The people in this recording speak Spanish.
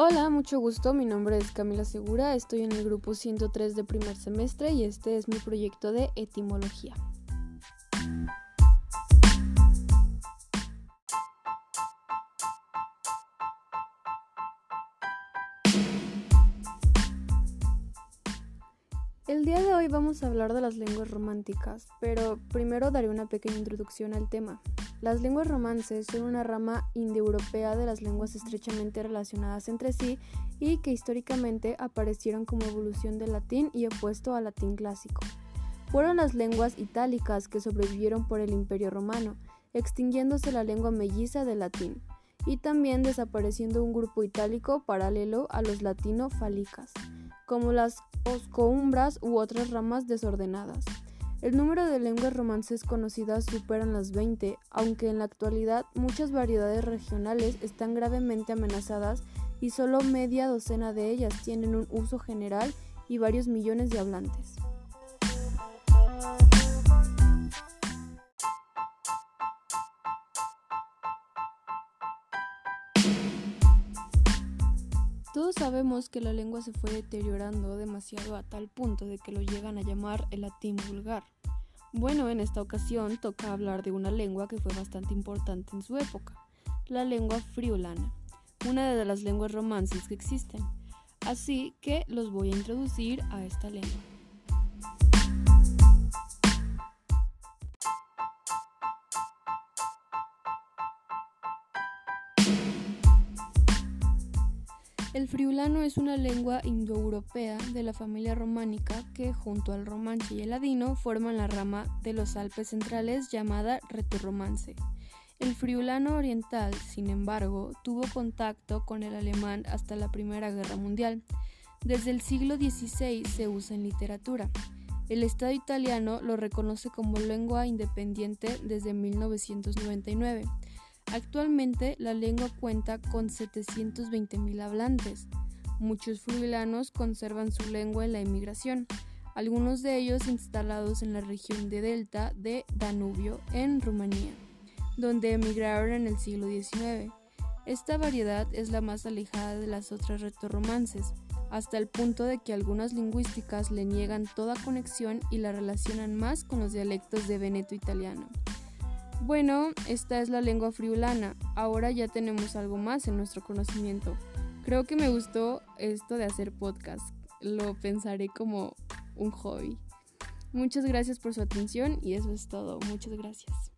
Hola, mucho gusto. Mi nombre es Camila Segura. Estoy en el grupo 103 de primer semestre y este es mi proyecto de etimología. El día de hoy vamos a hablar de las lenguas románticas, pero primero daré una pequeña introducción al tema. Las lenguas romances son una rama indoeuropea de las lenguas estrechamente relacionadas entre sí y que históricamente aparecieron como evolución del latín y opuesto al latín clásico. Fueron las lenguas itálicas que sobrevivieron por el Imperio romano, extinguiéndose la lengua melliza del latín, y también desapareciendo un grupo itálico paralelo a los latino-falicas, como las oscoumbras u otras ramas desordenadas. El número de lenguas romances conocidas superan las 20, aunque en la actualidad muchas variedades regionales están gravemente amenazadas y solo media docena de ellas tienen un uso general y varios millones de hablantes. Todos sabemos que la lengua se fue deteriorando demasiado a tal punto de que lo llegan a llamar el latín vulgar. Bueno, en esta ocasión toca hablar de una lengua que fue bastante importante en su época, la lengua friulana, una de las lenguas romances que existen. Así que los voy a introducir a esta lengua. El friulano es una lengua indoeuropea de la familia románica que, junto al romanche y el ladino, forman la rama de los Alpes centrales llamada retorromance. El friulano oriental, sin embargo, tuvo contacto con el alemán hasta la Primera Guerra Mundial. Desde el siglo XVI se usa en literatura. El Estado italiano lo reconoce como lengua independiente desde 1999. Actualmente la lengua cuenta con 720.000 hablantes. Muchos friulanos conservan su lengua en la inmigración, algunos de ellos instalados en la región de Delta de Danubio, en Rumanía, donde emigraron en el siglo XIX. Esta variedad es la más alejada de las otras retorromances, hasta el punto de que algunas lingüísticas le niegan toda conexión y la relacionan más con los dialectos de veneto italiano. Bueno, esta es la lengua friulana. Ahora ya tenemos algo más en nuestro conocimiento. Creo que me gustó esto de hacer podcast. Lo pensaré como un hobby. Muchas gracias por su atención y eso es todo. Muchas gracias.